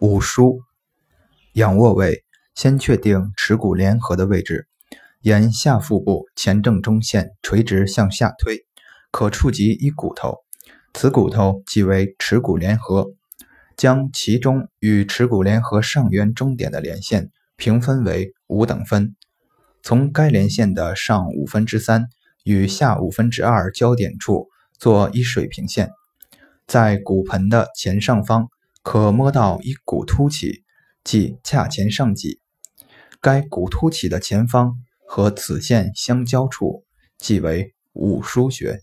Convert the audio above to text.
五腧，仰卧位，先确定耻骨联合的位置，沿下腹部前正中线垂直向下推，可触及一骨头，此骨头即为耻骨联合。将其中与耻骨联合上缘中点的连线平分为五等分，从该连线的上五分之三与下五分之二交点处做一水平线，在骨盆的前上方。可摸到一骨突起，即髂前上棘。该骨突起的前方和子线相交处，即为五腧穴。